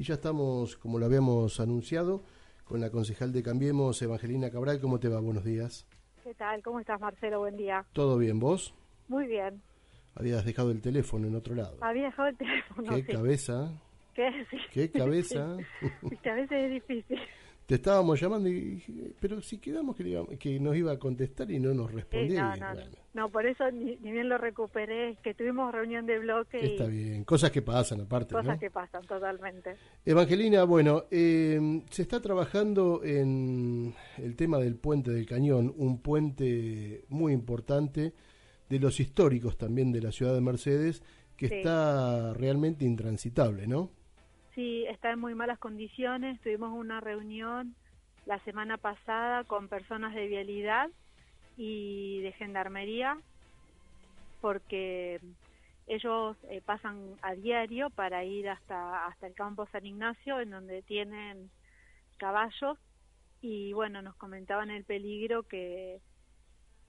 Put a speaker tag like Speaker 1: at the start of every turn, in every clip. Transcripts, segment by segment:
Speaker 1: Y ya estamos, como lo habíamos anunciado, con la concejal de Cambiemos, Evangelina Cabral. ¿Cómo te va? Buenos días.
Speaker 2: ¿Qué tal? ¿Cómo estás, Marcelo? Buen día.
Speaker 1: ¿Todo bien, vos?
Speaker 2: Muy bien.
Speaker 1: Habías dejado el teléfono en otro lado.
Speaker 2: Había dejado el teléfono.
Speaker 1: ¿Qué
Speaker 2: sí.
Speaker 1: cabeza?
Speaker 2: ¿Qué? Sí.
Speaker 1: ¿Qué cabeza?
Speaker 2: Viste, a veces es difícil.
Speaker 1: Te estábamos llamando y dije, pero si quedamos que, íbamos- que nos iba a contestar y no nos respondía.
Speaker 2: no,
Speaker 1: y
Speaker 2: no, no.
Speaker 1: bueno,
Speaker 2: No, por eso ni, ni bien lo recuperé, que tuvimos reunión de bloque y
Speaker 1: está bien. Cosas que pasan aparte,
Speaker 2: cosas
Speaker 1: ¿no?
Speaker 2: que pasan totalmente.
Speaker 1: Evangelina, bueno, eh, se está trabajando en el tema del puente del Cañón, un puente muy importante de los históricos también de la ciudad de Mercedes, que
Speaker 2: Sí.
Speaker 1: está realmente intransitable, ¿no?
Speaker 2: Sí, está en muy malas condiciones. Tuvimos una reunión la semana pasada con personas de vialidad y de gendarmería porque ellos eh, pasan a diario para ir hasta hasta el campo San Ignacio en donde tienen caballos y bueno nos comentaban el peligro que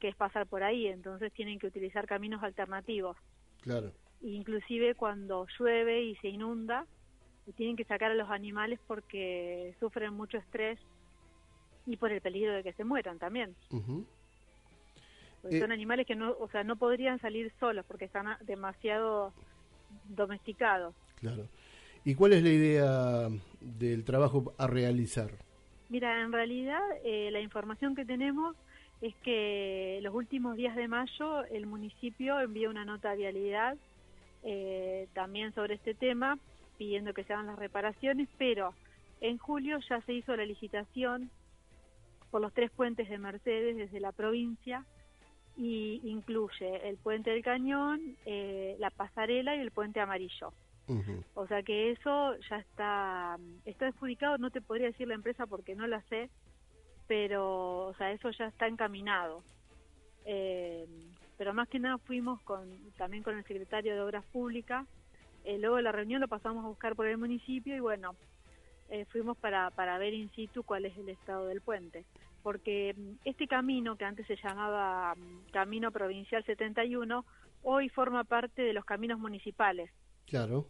Speaker 2: que es pasar por ahí entonces tienen que utilizar caminos alternativos
Speaker 1: Claro.
Speaker 2: inclusive cuando llueve y se inunda y tienen que sacar a los animales porque sufren mucho estrés y por el peligro de que se mueran también porque
Speaker 1: Eh,
Speaker 2: son animales que no o sea no podrían salir solos porque están demasiado domesticados
Speaker 1: Claro. ¿Y cuál es la idea del trabajo a realizar?
Speaker 2: mira en realidad eh, la información que tenemos es que los últimos días de mayo el municipio envió una nota a vialidad eh, también sobre este tema pidiendo que se hagan las reparaciones pero en julio ya se hizo la licitación por los tres puentes de Mercedes desde la provincia y incluye el puente del Cañón, eh, la pasarela y el puente amarillo. O sea que eso ya está está adjudicado, no te podría decir la empresa porque no la sé, pero o sea, eso ya está encaminado. Eh, pero más que nada fuimos con también con el secretario de Obras Públicas, eh, luego de la reunión lo pasamos a buscar por el municipio y bueno, eh, fuimos para, para ver in situ cuál es el estado del puente. Porque mm, este camino, que antes se llamaba mm, Camino Provincial 71, hoy forma parte de los caminos municipales.
Speaker 1: Claro.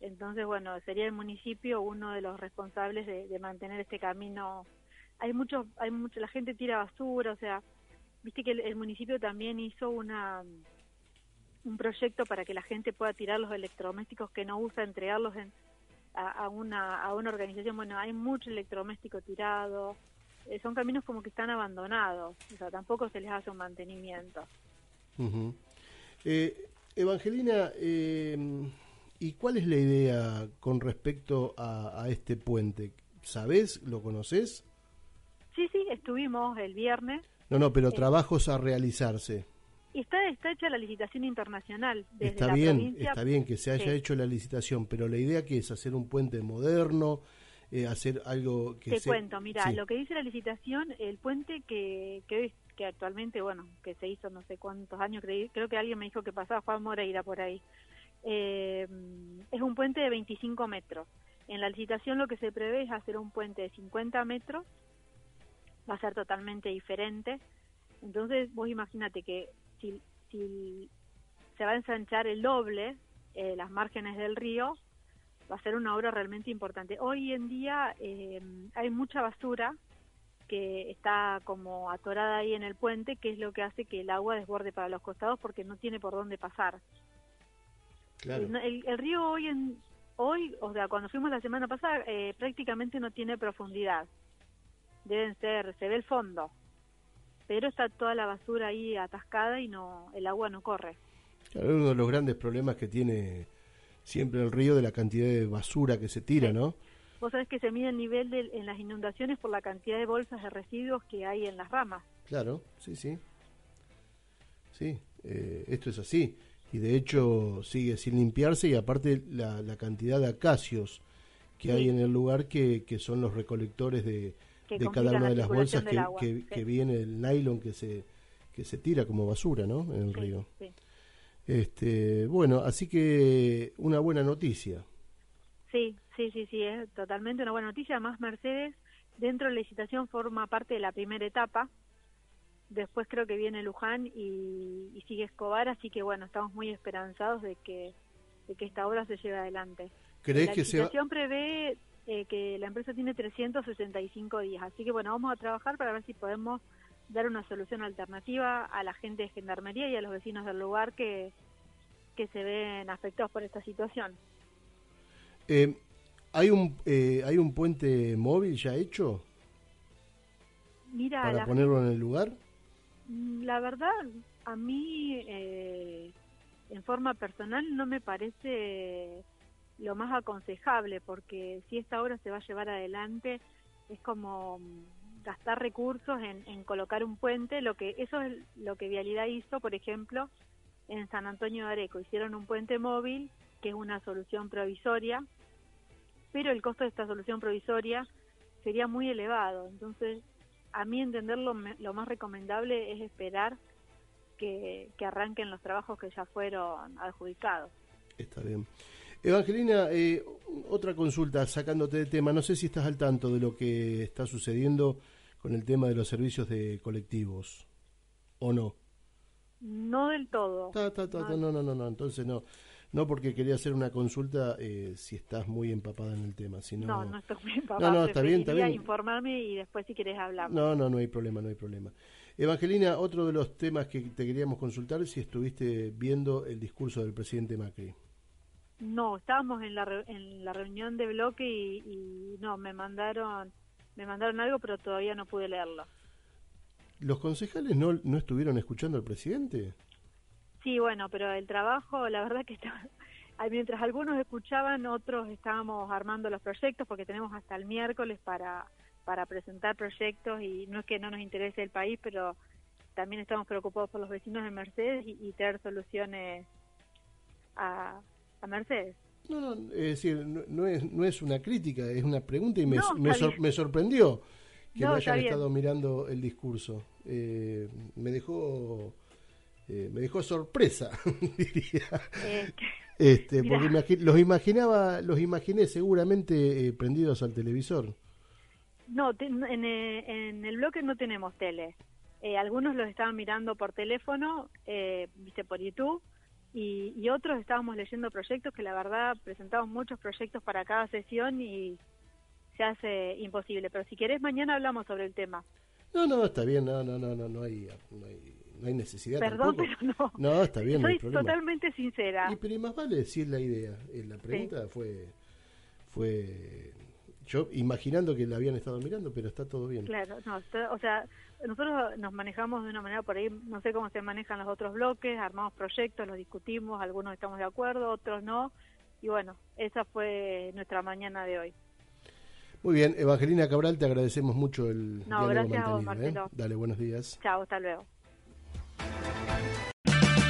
Speaker 2: Entonces, bueno, sería el municipio uno de los responsables de, de mantener este camino. Hay mucho, hay mucho, la gente tira basura, o sea, viste que el, el municipio también hizo una un proyecto para que la gente pueda tirar los electrodomésticos que no usa, entregarlos en, a, a una a una organización. Bueno, hay mucho electrodoméstico tirado, eh, son caminos como que están abandonados, o sea, tampoco se les hace un mantenimiento.
Speaker 1: Ujú. Eh, Evangelina, eh, ¿y cuál es la idea con respecto a, a este puente? ¿Sabés? ¿Lo conoces?
Speaker 2: Sí, sí, estuvimos el viernes
Speaker 1: No, no, pero
Speaker 2: Sí.
Speaker 1: trabajos a realizarse.
Speaker 2: Está, hecha la licitación internacional desde
Speaker 1: Está
Speaker 2: la
Speaker 1: bien,
Speaker 2: provincia.
Speaker 1: está bien que se haya
Speaker 2: Sí.
Speaker 1: hecho la licitación, pero la idea que es hacer un puente moderno, eh, hacer algo que
Speaker 2: Te
Speaker 1: se-
Speaker 2: cuento, mira,
Speaker 1: sí.
Speaker 2: lo que dice la licitación, el puente que, que, que actualmente, bueno, que se hizo no sé cuántos años, creí- creo que alguien me dijo que pasaba Juan Moreira por ahí, eh, es un puente de 25 metros. En la licitación lo que se prevé es hacer un puente de 50 metros, va a ser totalmente diferente. Entonces, vos imagínate que si, si se va a ensanchar el doble eh, las márgenes del río, va a ser una obra realmente importante. Hoy en día eh, hay mucha basura que está como atorada ahí en el puente, que es lo que hace que el agua desborde para los costados porque no tiene por dónde pasar.
Speaker 1: Claro.
Speaker 2: El, el- río hoy, en, hoy, o sea, cuando fuimos la semana pasada, eh, prácticamente no tiene profundidad. Deben ser, se ve el fondo, pero está toda la basura ahí atascada y no, el agua no corre.
Speaker 1: Claro, uno de los grandes problemas que tiene siempre el río de la cantidad de basura que se tira, ¿no?
Speaker 2: Vos sabés que se mide el nivel de, en las inundaciones por la cantidad de bolsas de residuos que hay en las ramas.
Speaker 1: Claro, sí, sí. Sí, eh, esto es así. Y de hecho sigue sin limpiarse y aparte la, la cantidad de acacios que hay en el lugar que, que son los recolectores de, de cada una de las bolsas que, que, viene el nylon que se que se tira como basura, ¿no? En el río. Este, bueno, así que una buena noticia.
Speaker 2: Sí, sí, sí, sí, es totalmente una buena noticia. Además, Mercedes dentro de la licitación forma parte de la primera etapa. Después creo que viene Luján y, sigue Escobar, así que bueno, estamos muy esperanzados de que, de que esta obra se lleve adelante.
Speaker 1: ¿Crees
Speaker 2: la
Speaker 1: que
Speaker 2: licitación prevé eh, que la empresa tiene 365 días, así que bueno, vamos a trabajar para ver si podemos dar una solución alternativa a la gente de Gendarmería y a los vecinos del lugar que, que se ven afectados por esta situación.
Speaker 1: Eh, ¿hay, un, eh, ¿Hay un puente móvil ya hecho?
Speaker 2: Mira,
Speaker 1: para ponerlo en el lugar.
Speaker 2: Mm, la verdad, a mí, eh, en forma personal, no me parece lo más aconsejable, porque si esta obra se va a llevar adelante, es como mm, gastar recursos en, en colocar un puente, lo que eso es lo que Vialidad hizo, por ejemplo, en San Antonio de Areco. Hicieron un puente móvil, que es una solución provisoria, pero el costo de esta solución provisoria sería muy elevado. Entonces, a mí entenderlo lo más recomendable es esperar que, arranquen los trabajos que ya fueron adjudicados.
Speaker 1: Está bien. Evangelina, eh, otra consulta, sacándote de tema, no sé si estás al tanto de lo que está sucediendo con el tema de los servicios de colectivos, ¿o no?
Speaker 2: No del todo.
Speaker 1: no. no, no, no, entonces no. No porque quería hacer una consulta eh, si estás muy empapada en el tema. Sino...
Speaker 2: No, no estoy muy empapada.
Speaker 1: No, no, está bien, está bien.
Speaker 2: informarme y después si quieres hablar.
Speaker 1: No, no, no hay problema, no hay problema. Evangelina, otro de los temas que te queríamos consultar es si estuviste viendo el discurso del presidente Macri.
Speaker 2: No, estábamos en la, en la reunión de bloque y, y no, me mandaron, me mandaron algo, pero todavía no pude leerlo.
Speaker 1: ¿Los concejales no, no estuvieron escuchando al presidente?
Speaker 2: Sí, bueno, pero el trabajo, la verdad que está, mientras algunos escuchaban, otros estábamos armando los proyectos porque tenemos hasta el miércoles para, para presentar proyectos y no es que no nos interese el país, pero también estamos preocupados por los vecinos de Mercedes y, traer soluciones a, a Mercedes.
Speaker 1: No, no, es decir, no, es, no es una crítica, es una pregunta y me, me, sorprendió que no, hayan estado mirando el discurso. Eh, me dejó eh, me dejó sorpresa, diría. Eh, este, porque los imaginaba, los imaginé seguramente eh, prendidos al televisor.
Speaker 2: No, en, en, el bloque no tenemos tele. algunos los estaban mirando por teléfono, viste por YouTube, y, y, otros estábamos leyendo proyectos que la verdad presentamos muchos proyectos para cada sesión y se hace imposible. Pero si querés mañana hablamos sobre el tema.
Speaker 1: No, no, está bien, no, no, no, no, no hay, no hay no hay necesidad.
Speaker 2: Perdón, pero no.
Speaker 1: No, está bien.
Speaker 2: Soy totalmente sincera.
Speaker 1: Y pero más vale decir la idea. Eh, la pregunta fue, fue yo imaginando que la habían estado mirando, pero está todo bien.
Speaker 2: Claro, no, o sea, nosotros nos manejamos de una manera por ahí, no sé cómo se manejan los otros bloques, armamos proyectos, los discutimos, algunos estamos de acuerdo, otros no, y bueno, esa fue nuestra mañana de hoy.
Speaker 1: Muy bien, Evangelina Cabral, te agradecemos mucho el
Speaker 2: no, gracias a vos,
Speaker 1: ¿eh?
Speaker 2: Marcelo.
Speaker 1: Dale, buenos días.
Speaker 2: Chao, hasta luego.